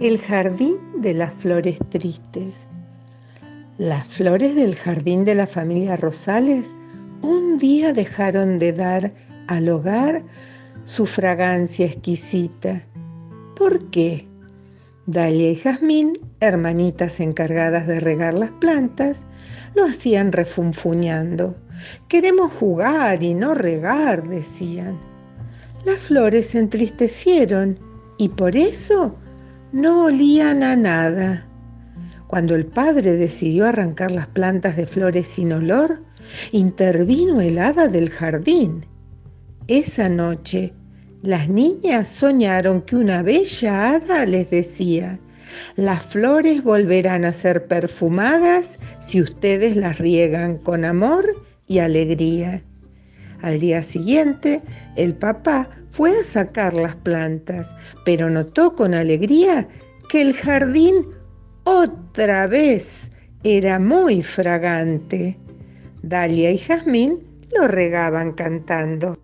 El jardín de las flores tristes. Las flores del jardín de la familia Rosales un día dejaron de dar al hogar su fragancia exquisita. ¿Por qué? Dalia y Jazmín, hermanitas encargadas de regar las plantas, lo hacían refunfuñando. Queremos jugar y no regar, decían. Las flores se entristecieron y por eso no olían a nada. Cuando el padre decidió arrancar las plantas de flores sin olor, intervino el hada del jardín. Esa noche, las niñas soñaron que una bella hada les decía, las flores volverán a ser perfumadas si ustedes las riegan con amor y alegría. Al día siguiente, el papá fue a sacar las plantas, pero notó con alegría que el jardín otra vez era muy fragante. Dalia y Jazmín lo regaban cantando.